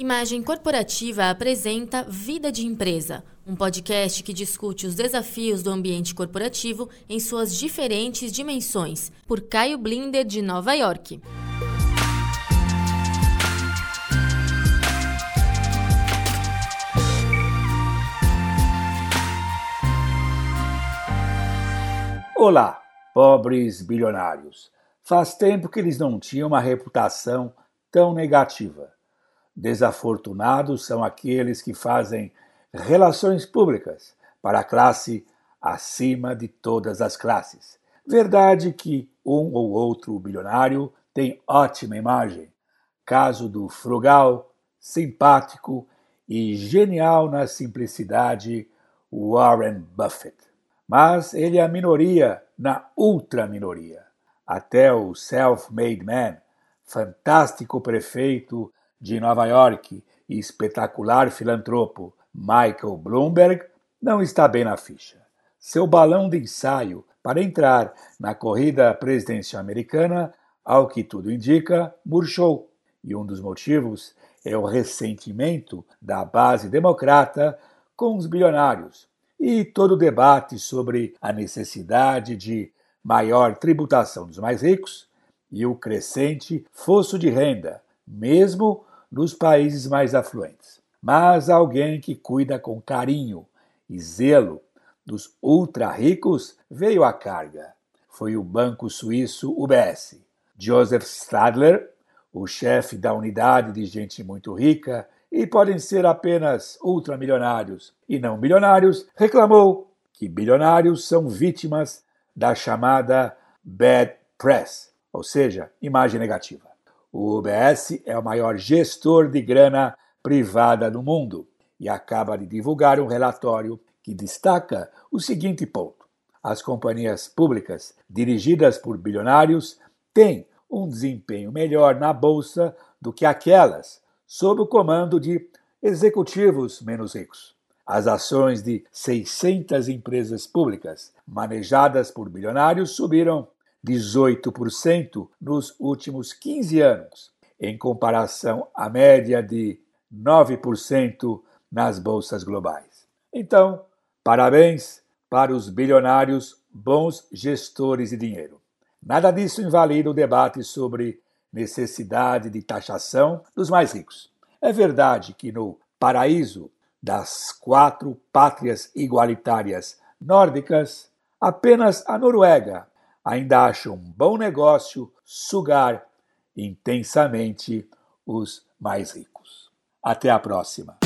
Imagem Corporativa apresenta Vida de Empresa, um podcast que discute os desafios do ambiente corporativo em suas diferentes dimensões, por Caio Blinder, de Nova York. Olá, pobres bilionários. Faz tempo que eles não tinham uma reputação tão negativa. Desafortunados são aqueles que fazem relações públicas para a classe acima de todas as classes. Verdade que um ou outro bilionário tem ótima imagem. Caso do frugal, simpático e genial na simplicidade Warren Buffett. Mas ele é a minoria na ultra minoria. Até o self-made man, fantástico prefeito de Nova York e espetacular filantropo Michael Bloomberg não está bem na ficha. Seu balão de ensaio para entrar na corrida presidencial americana, ao que tudo indica, murchou. E um dos motivos é o ressentimento da base democrata com os bilionários e todo o debate sobre a necessidade de maior tributação dos mais ricos e o crescente fosso de renda, mesmo nos países mais afluentes. Mas alguém que cuida com carinho e zelo dos ultra ricos veio à carga. Foi o banco suíço UBS. Joseph Stadler, o chefe da unidade de gente muito rica, e podem ser apenas ultramilionários e não bilionários, reclamou que bilionários são vítimas da chamada bad press, ou seja, imagem negativa. O UBS é o maior gestor de grana privada do mundo e acaba de divulgar um relatório que destaca o seguinte ponto: as companhias públicas dirigidas por bilionários têm um desempenho melhor na bolsa do que aquelas sob o comando de executivos menos ricos. As ações de 600 empresas públicas manejadas por bilionários subiram 18% nos últimos 15 anos, em comparação à média de 9% nas bolsas globais. Então, parabéns para os bilionários bons gestores de dinheiro. Nada disso invalida o debate sobre necessidade de taxação dos mais ricos. É verdade que no paraíso das quatro pátrias igualitárias nórdicas, apenas a Noruega ainda acha um bom negócio sugar intensamente os mais ricos. Até a próxima.